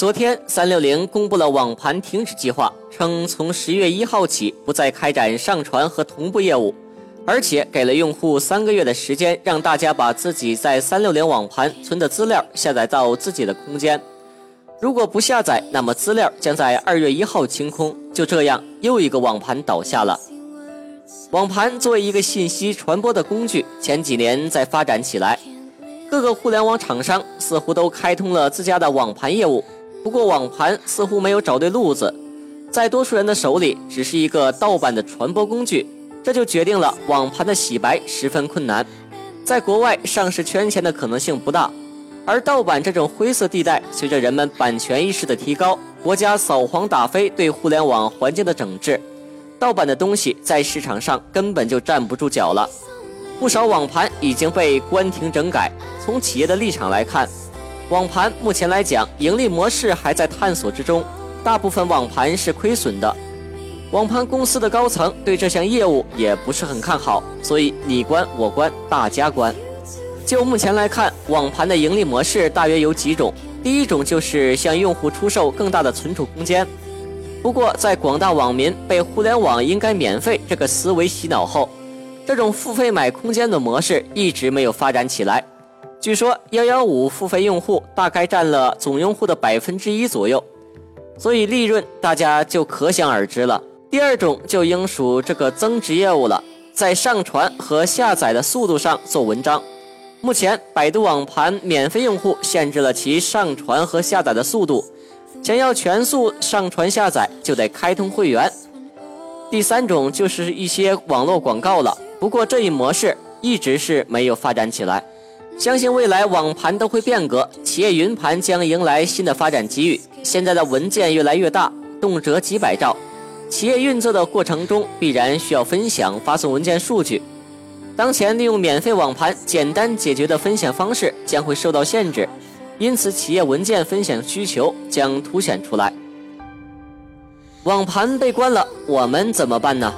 昨天，三六零公布了网盘停止计划，称从十月一号起不再开展上传和同步业务，而且给了用户三个月的时间，让大家把自己在三六零网盘存的资料下载到自己的空间。如果不下载，那么资料将在二月一号清空。就这样，又一个网盘倒下了。网盘作为一个信息传播的工具，前几年在发展起来，各个互联网厂商似乎都开通了自家的网盘业务。不过，网盘似乎没有找对路子，在多数人的手里，只是一个盗版的传播工具，这就决定了网盘的洗白十分困难，在国外上市圈钱的可能性不大。而盗版这种灰色地带，随着人们版权意识的提高，国家扫黄打非对互联网环境的整治，盗版的东西在市场上根本就站不住脚了。不少网盘已经被关停整改。从企业的立场来看，网盘目前来讲，盈利模式还在探索之中，大部分网盘是亏损的。网盘公司的高层对这项业务也不是很看好，所以你关我关，大家关。就目前来看，网盘的盈利模式大约有几种。第一种就是向用户出售更大的存储空间。不过，在广大网民被“互联网应该免费”这个思维洗脑后，这种付费买空间的模式一直没有发展起来。据说幺幺五付费用户大概占了总用户的百分之一左右，所以利润大家就可想而知了。第二种就应属这个增值业务了，在上传和下载的速度上做文章。目前百度网盘免费用户限制了其上传和下载的速度，想要全速上传下载就得开通会员。第三种就是一些网络广告了，不过这一模式一直是没有发展起来。相信未来网盘都会变革，企业云盘将迎来新的发展机遇。现在的文件越来越大，动辄几百兆，企业运作的过程中必然需要分享、发送文件数据。当前利用免费网盘简单解决的分享方式将会受到限制，因此企业文件分享需求将凸显出来。网盘被关了，我们怎么办呢？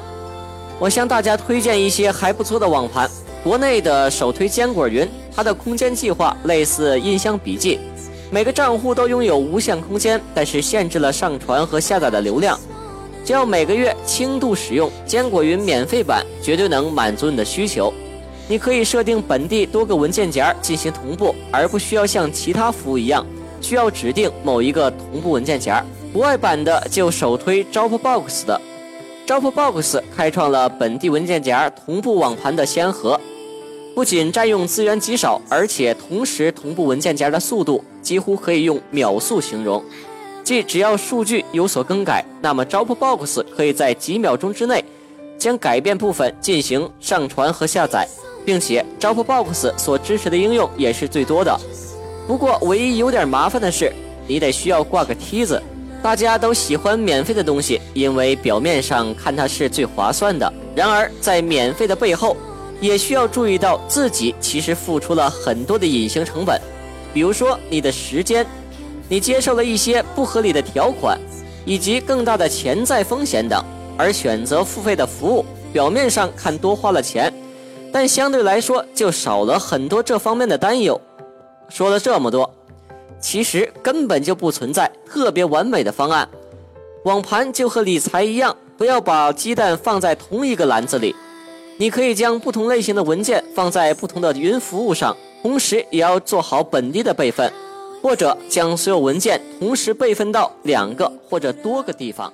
我向大家推荐一些还不错的网盘。国内的首推坚果云，它的空间计划类似印象笔记，每个账户都拥有无限空间，但是限制了上传和下载的流量。只要每个月轻度使用坚果云免费版，绝对能满足你的需求。你可以设定本地多个文件夹进行同步，而不需要像其他服务一样需要指定某一个同步文件夹。国外版的就首推 Dropbox 的，Dropbox 开创了本地文件夹同步网盘的先河。不仅占用资源极少，而且同时同步文件夹的速度几乎可以用秒速形容。即只要数据有所更改，那么 Dropbox 可以在几秒钟之内将改变部分进行上传和下载，并且 Dropbox 所支持的应用也是最多的。不过唯一有点麻烦的是，你得需要挂个梯子。大家都喜欢免费的东西，因为表面上看它是最划算的。然而在免费的背后，也需要注意到自己其实付出了很多的隐形成本，比如说你的时间，你接受了一些不合理的条款，以及更大的潜在风险等，而选择付费的服务，表面上看多花了钱，但相对来说就少了很多这方面的担忧。说了这么多，其实根本就不存在特别完美的方案。网盘就和理财一样，不要把鸡蛋放在同一个篮子里。你可以将不同类型的文件放在不同的云服务上，同时也要做好本地的备份，或者将所有文件同时备份到两个或者多个地方。